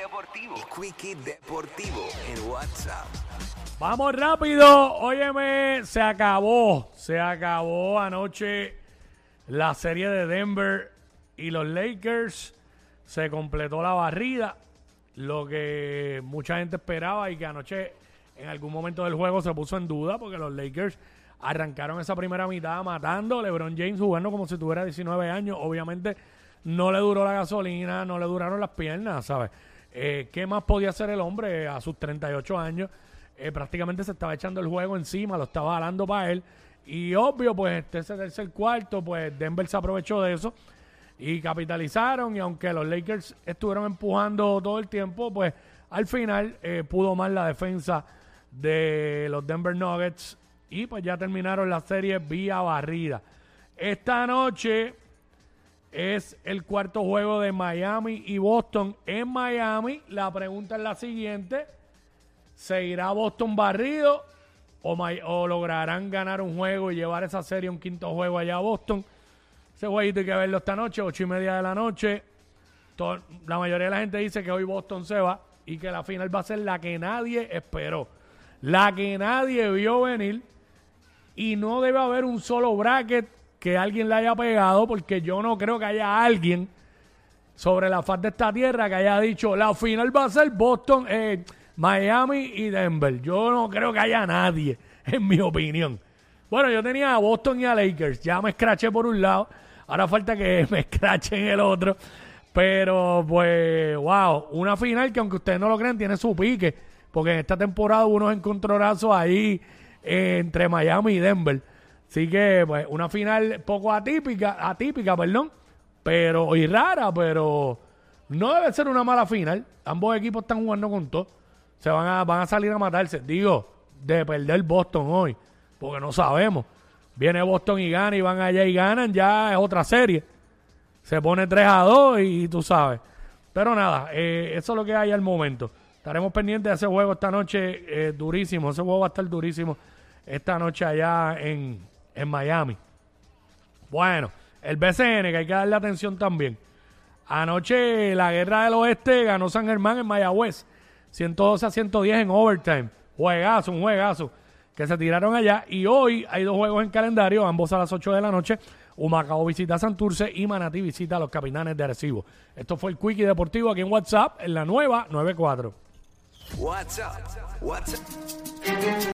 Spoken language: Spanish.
deportivo. Quickie deportivo en WhatsApp. Vamos rápido. Óyeme, se acabó. Se acabó anoche la serie de Denver y los Lakers. Se completó la barrida. Lo que mucha gente esperaba y que anoche en algún momento del juego se puso en duda porque los Lakers arrancaron esa primera mitad matando. LeBron James jugando como si tuviera 19 años. Obviamente no le duró la gasolina, no le duraron las piernas, ¿sabes? Eh, ¿Qué más podía hacer el hombre a sus 38 años? Eh, prácticamente se estaba echando el juego encima, lo estaba jalando para él. Y obvio, pues este ese tercer cuarto, pues Denver se aprovechó de eso y capitalizaron. Y aunque los Lakers estuvieron empujando todo el tiempo, pues al final eh, pudo más la defensa de los Denver Nuggets. Y pues ya terminaron la serie vía barrida. Esta noche es el cuarto juego de Miami y Boston en Miami. La pregunta es la siguiente. ¿Se irá Boston barrido o, o lograrán ganar un juego y llevar esa serie un quinto juego allá a Boston? Ese jueguito hay que verlo esta noche, ocho y media de la noche. La mayoría de la gente dice que hoy Boston se va y que la final va a ser la que nadie esperó. La que nadie vio venir y no debe haber un solo bracket que alguien le haya pegado porque yo no creo que haya alguien sobre la faz de esta tierra que haya dicho la final va a ser Boston, eh, Miami y Denver. Yo no creo que haya nadie, en mi opinión. Bueno, yo tenía a Boston y a Lakers. Ya me escraché por un lado. Ahora falta que me escrache en el otro. Pero, pues, wow. Una final que, aunque ustedes no lo crean, tiene su pique. Porque en esta temporada hubo unos encontronazos ahí eh, entre Miami y Denver. Así que, pues, una final poco atípica, atípica, perdón. Pero, y rara, pero no debe ser una mala final. Ambos equipos están jugando con todo. Se van a, van a salir a matarse. Digo, de perder Boston hoy. Porque no sabemos. Viene Boston y gana y van allá y ganan. Ya es otra serie. Se pone 3 a 2 y, tú sabes. Pero nada, eh, eso es lo que hay al momento. Estaremos pendientes de ese juego esta noche eh, durísimo. Ese juego va a estar durísimo esta noche allá en, en Miami. Bueno, el BCN, que hay que darle atención también. Anoche la guerra del oeste ganó San Germán en Mayagüez. 112 a 110 en overtime. Juegazo, un juegazo que se tiraron allá. Y hoy hay dos juegos en calendario, ambos a las 8 de la noche. Humacao visita a Santurce y Manatí visita a los Capitanes de Arecibo. Esto fue el Quickie Deportivo aquí en WhatsApp en la nueva 94. WhatsApp. WhatsApp.